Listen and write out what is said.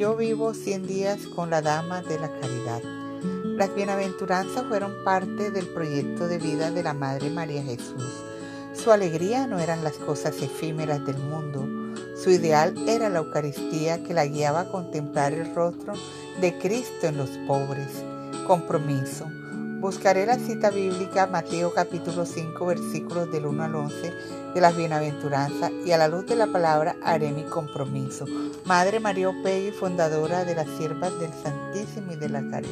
yo vivo 100 días con la Dama de la Caridad. Las bienaventuranzas fueron parte del proyecto de vida de la Madre María Jesús. Su alegría no eran las cosas efímeras del mundo, su ideal era la Eucaristía que la guiaba a contemplar el rostro de Cristo en los pobres. Compromiso. Buscaré la cita bíblica Mateo capítulo 5 versículos del 1 al 11 de las bienaventuranzas y a la luz de la palabra haré mi compromiso. Madre María Opegui, fundadora de las siervas del Santísimo y de la Caridad.